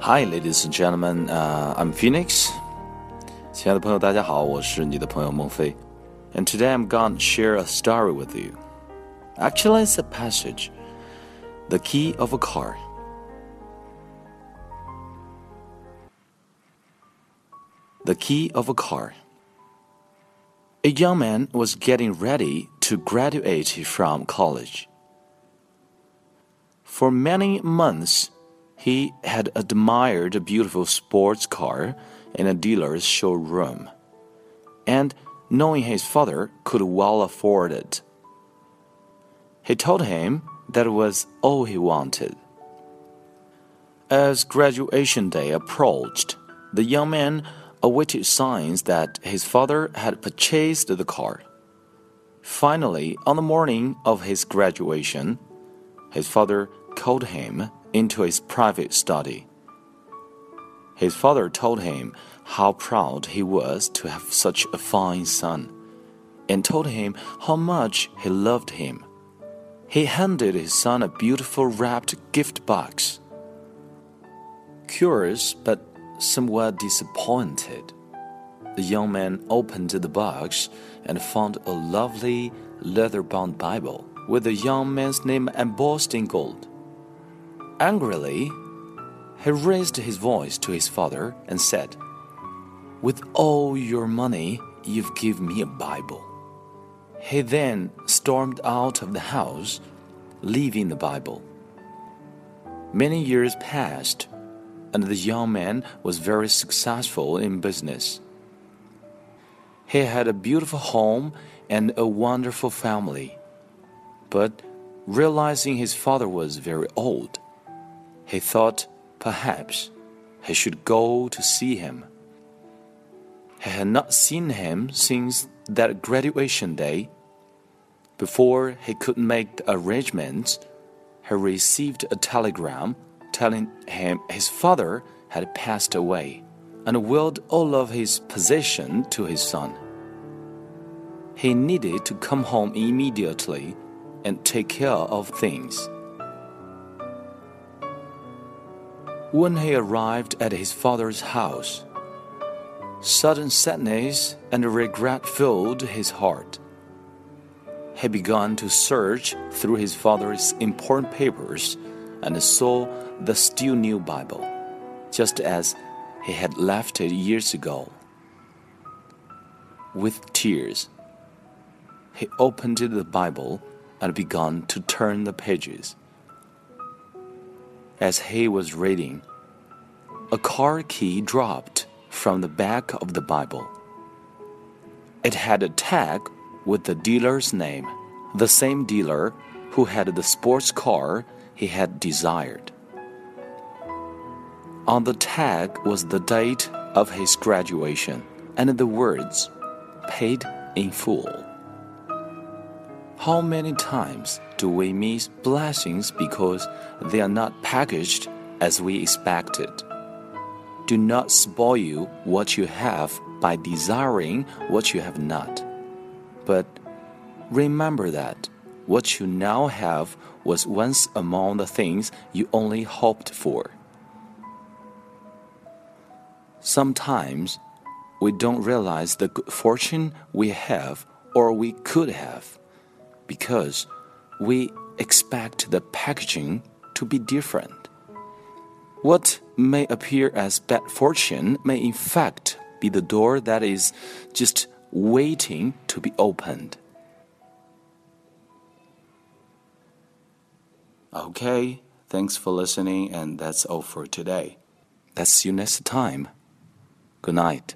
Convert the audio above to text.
Hi, ladies and gentlemen. Uh, I'm Phoenix. 亲爱的朋友，大家好，我是你的朋友孟非。And today I'm going to share a story with you. Actually, it's a passage. The key of a car. The key of a car. A young man was getting ready to graduate from college. For many months, he had admired a beautiful sports car in a dealer's showroom, and knowing his father could well afford it, he told him that it was all he wanted. As graduation day approached, the young man awaited signs that his father had purchased the car. Finally, on the morning of his graduation, his father called him into his private study. His father told him how proud he was to have such a fine son, and told him how much he loved him. He handed his son a beautiful wrapped gift box. Curious but somewhat disappointed, the young man opened the box and found a lovely leather bound Bible with the young man's name embossed in gold. Angrily, he raised his voice to his father and said, With all your money, you've given me a Bible. He then stormed out of the house, leaving the Bible. Many years passed, and the young man was very successful in business. He had a beautiful home and a wonderful family. But realizing his father was very old, he thought perhaps he should go to see him. He had not seen him since that graduation day. Before he could make the arrangements, he received a telegram telling him his father had passed away and willed all of his possession to his son. He needed to come home immediately and take care of things. When he arrived at his father's house, sudden sadness and regret filled his heart. He began to search through his father's important papers and saw the still new Bible, just as he had left it years ago. With tears, he opened the Bible and began to turn the pages. As he was reading, a car key dropped from the back of the Bible. It had a tag with the dealer's name, the same dealer who had the sports car he had desired. On the tag was the date of his graduation and the words, paid in full. How many times do we miss blessings because they are not packaged as we expected? Do not spoil what you have by desiring what you have not. But remember that what you now have was once among the things you only hoped for. Sometimes we don't realize the good fortune we have or we could have because we expect the packaging to be different. What may appear as bad fortune may in fact be the door that is just waiting to be opened. Okay, thanks for listening, and that's all for today. Let's see you next time. Good night.